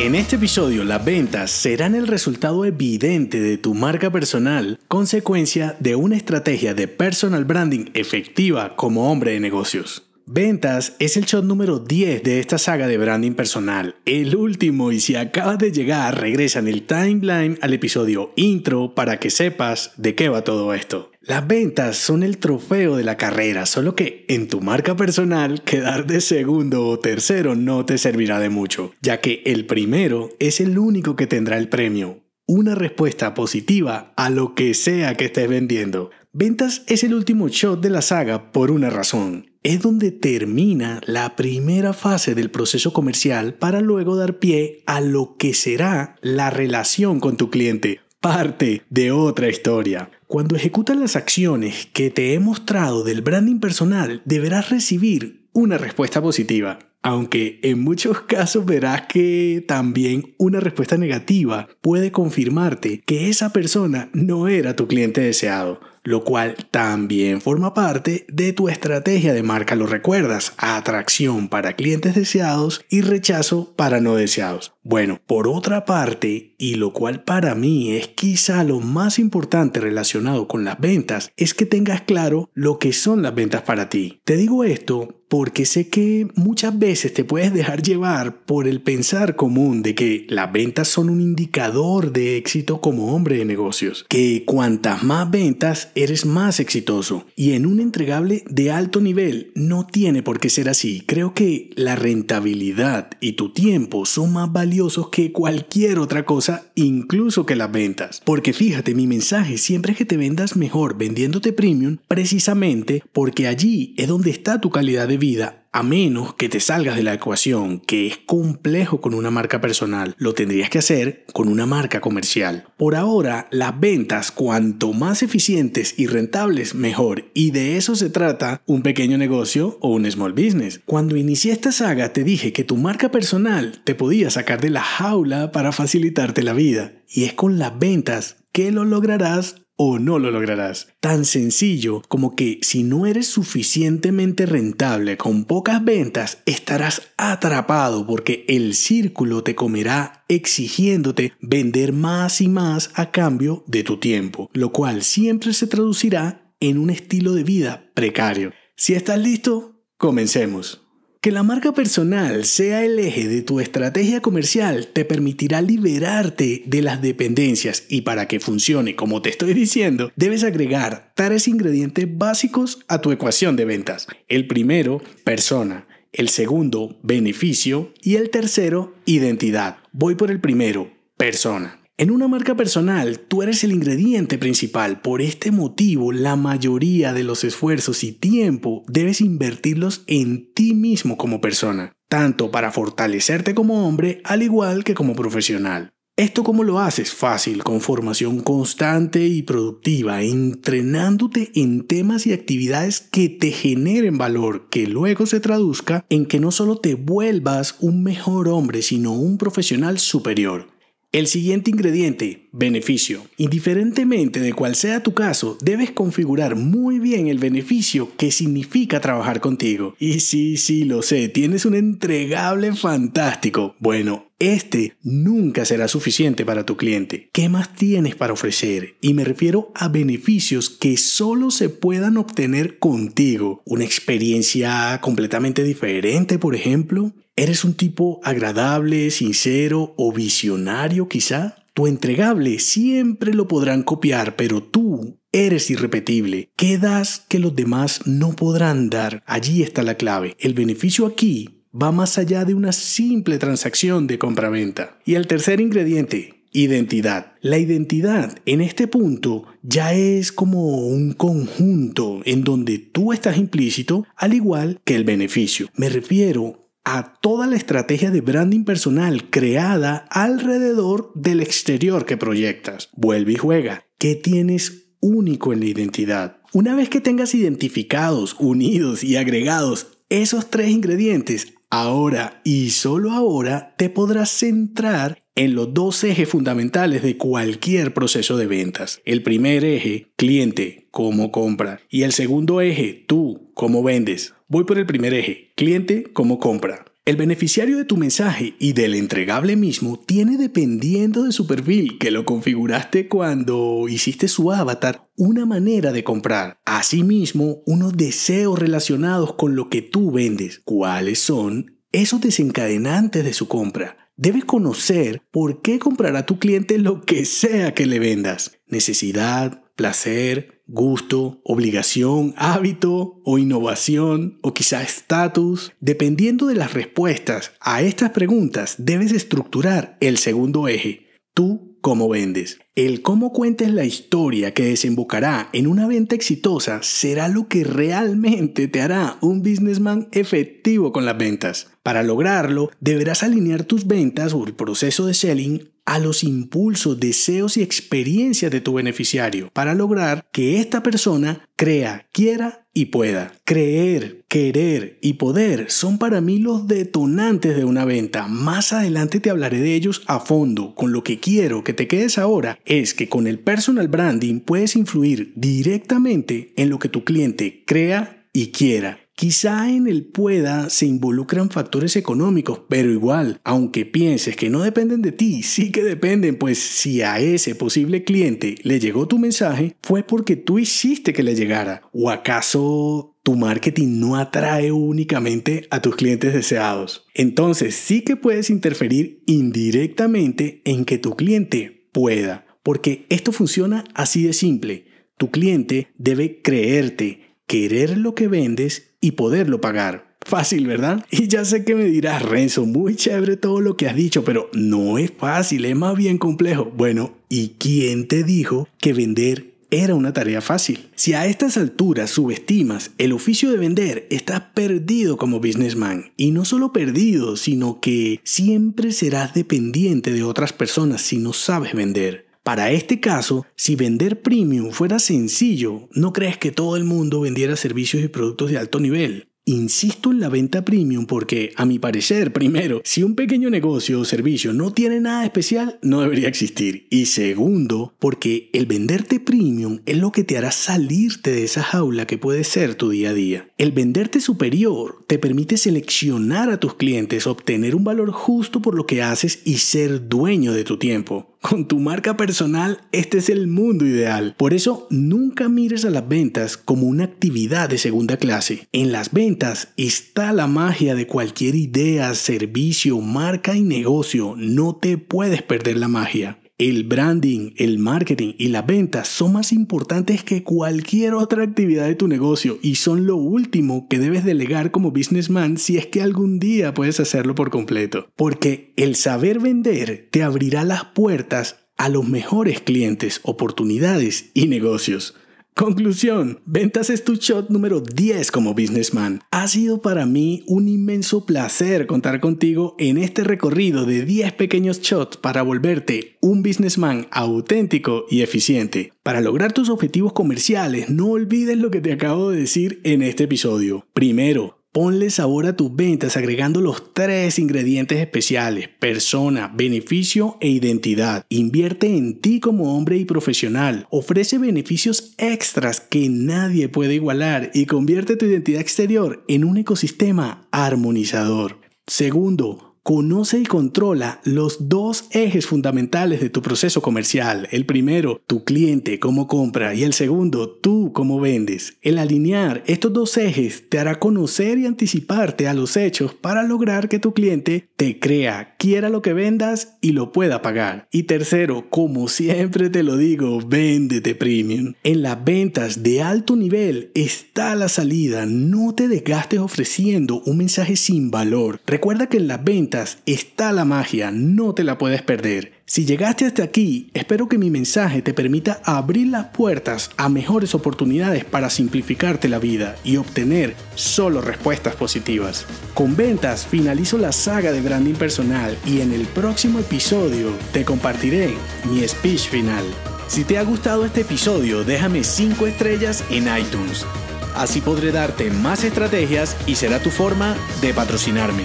En este episodio, las ventas serán el resultado evidente de tu marca personal, consecuencia de una estrategia de personal branding efectiva como hombre de negocios. Ventas es el shot número 10 de esta saga de branding personal, el último y si acabas de llegar regresa en el timeline al episodio intro para que sepas de qué va todo esto. Las ventas son el trofeo de la carrera, solo que en tu marca personal quedar de segundo o tercero no te servirá de mucho, ya que el primero es el único que tendrá el premio, una respuesta positiva a lo que sea que estés vendiendo. Ventas es el último shot de la saga por una razón es donde termina la primera fase del proceso comercial para luego dar pie a lo que será la relación con tu cliente, parte de otra historia. Cuando ejecutas las acciones que te he mostrado del branding personal, deberás recibir una respuesta positiva. Aunque en muchos casos verás que también una respuesta negativa puede confirmarte que esa persona no era tu cliente deseado lo cual también forma parte de tu estrategia de marca. Lo recuerdas, atracción para clientes deseados y rechazo para no deseados. Bueno, por otra parte, y lo cual para mí es quizá lo más importante relacionado con las ventas, es que tengas claro lo que son las ventas para ti. Te digo esto porque sé que muchas veces te puedes dejar llevar por el pensar común de que las ventas son un indicador de éxito como hombre de negocios, que cuantas más ventas eres más exitoso y en un entregable de alto nivel no tiene por qué ser así. Creo que la rentabilidad y tu tiempo son más valiosos que cualquier otra cosa, incluso que las ventas. Porque fíjate, mi mensaje siempre es que te vendas mejor vendiéndote premium precisamente porque allí es donde está tu calidad de vida a menos que te salgas de la ecuación, que es complejo con una marca personal, lo tendrías que hacer con una marca comercial. Por ahora, las ventas, cuanto más eficientes y rentables, mejor. Y de eso se trata un pequeño negocio o un small business. Cuando inicié esta saga, te dije que tu marca personal te podía sacar de la jaula para facilitarte la vida. Y es con las ventas que lo lograrás o no lo lograrás. Tan sencillo como que si no eres suficientemente rentable con pocas ventas, estarás atrapado porque el círculo te comerá exigiéndote vender más y más a cambio de tu tiempo, lo cual siempre se traducirá en un estilo de vida precario. Si estás listo, comencemos. Que la marca personal sea el eje de tu estrategia comercial te permitirá liberarte de las dependencias y para que funcione como te estoy diciendo, debes agregar tres ingredientes básicos a tu ecuación de ventas. El primero, persona. El segundo, beneficio. Y el tercero, identidad. Voy por el primero, persona. En una marca personal, tú eres el ingrediente principal. Por este motivo, la mayoría de los esfuerzos y tiempo debes invertirlos en ti mismo como persona, tanto para fortalecerte como hombre, al igual que como profesional. ¿Esto cómo lo haces? Fácil, con formación constante y productiva, entrenándote en temas y actividades que te generen valor, que luego se traduzca en que no solo te vuelvas un mejor hombre, sino un profesional superior. El siguiente ingrediente, beneficio. Indiferentemente de cuál sea tu caso, debes configurar muy bien el beneficio que significa trabajar contigo. Y sí, sí, lo sé, tienes un entregable fantástico. Bueno, este nunca será suficiente para tu cliente. ¿Qué más tienes para ofrecer? Y me refiero a beneficios que solo se puedan obtener contigo. Una experiencia completamente diferente, por ejemplo ¿Eres un tipo agradable, sincero o visionario quizá? Tu entregable siempre lo podrán copiar, pero tú eres irrepetible. ¿Qué das que los demás no podrán dar? Allí está la clave. El beneficio aquí va más allá de una simple transacción de compraventa. Y el tercer ingrediente, identidad. La identidad en este punto ya es como un conjunto en donde tú estás implícito al igual que el beneficio. Me refiero a toda la estrategia de branding personal creada alrededor del exterior que proyectas. Vuelve y juega. ¿Qué tienes único en la identidad? Una vez que tengas identificados, unidos y agregados esos tres ingredientes, ahora y solo ahora te podrás centrar en los dos ejes fundamentales de cualquier proceso de ventas. El primer eje, cliente, cómo compra. Y el segundo eje, tú, cómo vendes. Voy por el primer eje, cliente, cómo compra. El beneficiario de tu mensaje y del entregable mismo tiene dependiendo de su perfil que lo configuraste cuando hiciste su avatar una manera de comprar. Asimismo, unos deseos relacionados con lo que tú vendes. ¿Cuáles son esos desencadenantes de su compra? Debes conocer por qué comprará tu cliente lo que sea que le vendas. Necesidad, placer, gusto, obligación, hábito o innovación o quizá estatus. Dependiendo de las respuestas a estas preguntas, debes estructurar el segundo eje. Tú cómo vendes. El cómo cuentes la historia que desembocará en una venta exitosa será lo que realmente te hará un businessman efectivo con las ventas. Para lograrlo, deberás alinear tus ventas o el proceso de selling a los impulsos, deseos y experiencias de tu beneficiario para lograr que esta persona crea, quiera y pueda. Creer, querer y poder son para mí los detonantes de una venta. Más adelante te hablaré de ellos a fondo. Con lo que quiero que te quedes ahora es que con el personal branding puedes influir directamente en lo que tu cliente crea y quiera Quizá en el pueda se involucran factores económicos, pero igual, aunque pienses que no dependen de ti, sí que dependen, pues si a ese posible cliente le llegó tu mensaje, fue porque tú hiciste que le llegara. ¿O acaso tu marketing no atrae únicamente a tus clientes deseados? Entonces sí que puedes interferir indirectamente en que tu cliente pueda, porque esto funciona así de simple. Tu cliente debe creerte, querer lo que vendes y poderlo pagar. Fácil, ¿verdad? Y ya sé que me dirás, Renzo, muy chévere todo lo que has dicho, pero no es fácil, es más bien complejo. Bueno, ¿y quién te dijo que vender era una tarea fácil. Si a estas alturas subestimas el oficio de vender, estás perdido como businessman. Y no solo perdido, sino que siempre serás dependiente de otras personas si no sabes vender. Para este caso, si vender premium fuera sencillo, ¿no crees que todo el mundo vendiera servicios y productos de alto nivel? Insisto en la venta premium porque, a mi parecer, primero, si un pequeño negocio o servicio no tiene nada especial, no debería existir. Y segundo, porque el venderte premium es lo que te hará salirte de esa jaula que puede ser tu día a día. El venderte superior te permite seleccionar a tus clientes, obtener un valor justo por lo que haces y ser dueño de tu tiempo. Con tu marca personal, este es el mundo ideal. Por eso, nunca mires a las ventas como una actividad de segunda clase. En las ventas está la magia de cualquier idea, servicio, marca y negocio. No te puedes perder la magia. El branding, el marketing y las ventas son más importantes que cualquier otra actividad de tu negocio y son lo último que debes delegar como businessman si es que algún día puedes hacerlo por completo. Porque el saber vender te abrirá las puertas a los mejores clientes, oportunidades y negocios. Conclusión, ventas es tu shot número 10 como businessman. Ha sido para mí un inmenso placer contar contigo en este recorrido de 10 pequeños shots para volverte un businessman auténtico y eficiente. Para lograr tus objetivos comerciales, no olvides lo que te acabo de decir en este episodio. Primero, Ponle sabor a tus ventas agregando los tres ingredientes especiales, persona, beneficio e identidad. Invierte en ti como hombre y profesional. Ofrece beneficios extras que nadie puede igualar y convierte tu identidad exterior en un ecosistema armonizador. Segundo, Conoce y controla los dos ejes fundamentales de tu proceso comercial. El primero, tu cliente, cómo compra, y el segundo, tú, cómo vendes. El alinear estos dos ejes te hará conocer y anticiparte a los hechos para lograr que tu cliente te crea, quiera lo que vendas y lo pueda pagar. Y tercero, como siempre te lo digo, véndete premium. En las ventas de alto nivel está la salida. No te desgastes ofreciendo un mensaje sin valor. Recuerda que en las ventas está la magia, no te la puedes perder. Si llegaste hasta aquí, espero que mi mensaje te permita abrir las puertas a mejores oportunidades para simplificarte la vida y obtener solo respuestas positivas. Con ventas finalizo la saga de branding personal y en el próximo episodio te compartiré mi speech final. Si te ha gustado este episodio, déjame 5 estrellas en iTunes. Así podré darte más estrategias y será tu forma de patrocinarme.